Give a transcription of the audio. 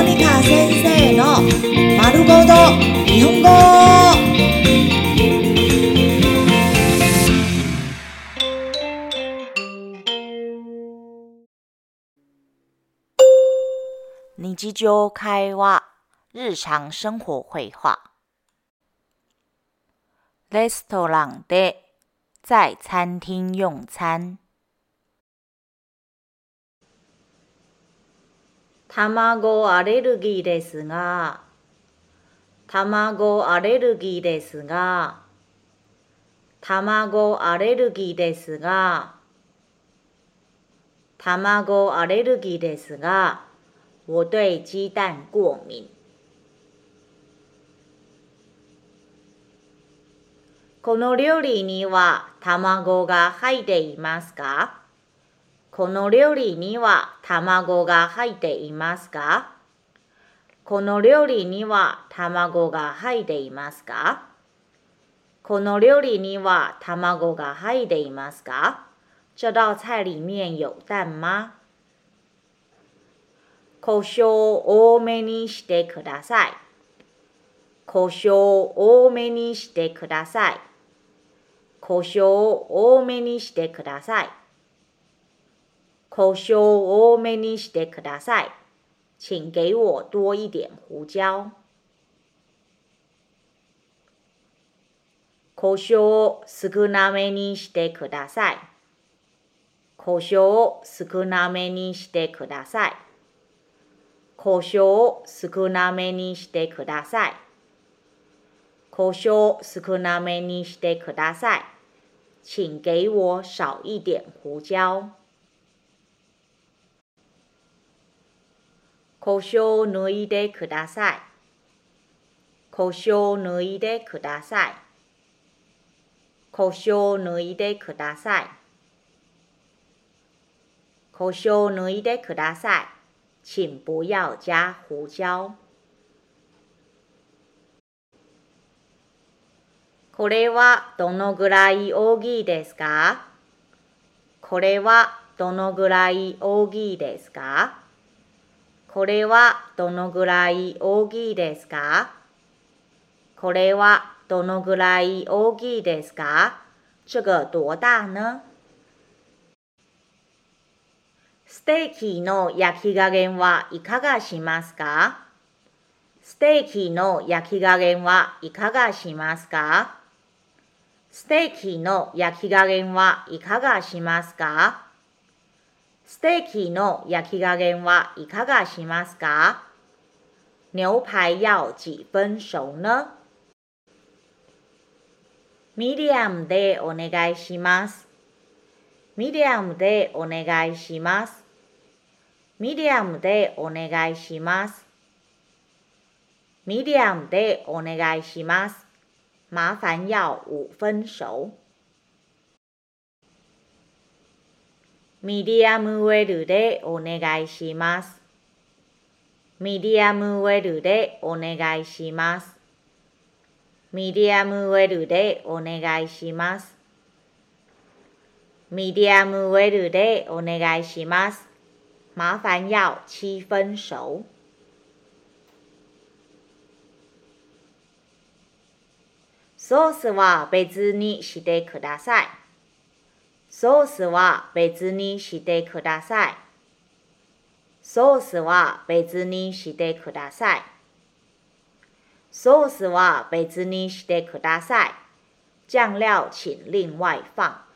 モニカ先生の丸ごと日本語。日常会話、日常生活会話。レストランで、在餐廳用餐。卵アレルギーですが、卵アレルギーですが、卵アレルギーですが、卵アレルギーですが、我对鸡蛋过敏。この料理には卵が入っていますか？この料理には卵が入っていますか？この料理には卵が入っていますか？この料理には卵が入っていますか？这道菜里面有蛋吗？胡椒多めにしてください。胡椒多めにしてください。胡椒多めにしてください。胡椒多めにしてください。请给我多一点胡椒。胡椒少なめにしてください。胡椒少なめにしてください。胡椒少なめにしてください。胡椒少なめにしてください。请给我少一点胡椒。胡椒抜いてください。胡椒抜いてください。胡椒抜いてください。胡椒抜いてください。请不要加胡椒。これはどのぐらい大きいですか？これはどのぐらい大きいですか？これはどのぐらい大きいですか？これはどのぐらい大きいですか？这个多大呢ステーキの焼き加減はいかがしますか？ステーキの焼き加減はいかがしますか？ステーキの焼き加減はいかがしますか？ステーキの焼き加減はいかがしますか？牛排要几分熟呢？ミディアムでお願いします。ミディアムでお願いします。ミディアムでお願いします。ミディアムでお願いします。麻烦要五分熟。ミディアムウェルでお願いします。ミディアムウェルでお願いします。ミディアムウェルでお願いします。ミディアムウェルでお願いします。麻烦要七分熟。ソースは別にしてください。ソースは別にしてください。ソースは別にしてください。ソースは別にしてください。酱料请另外放。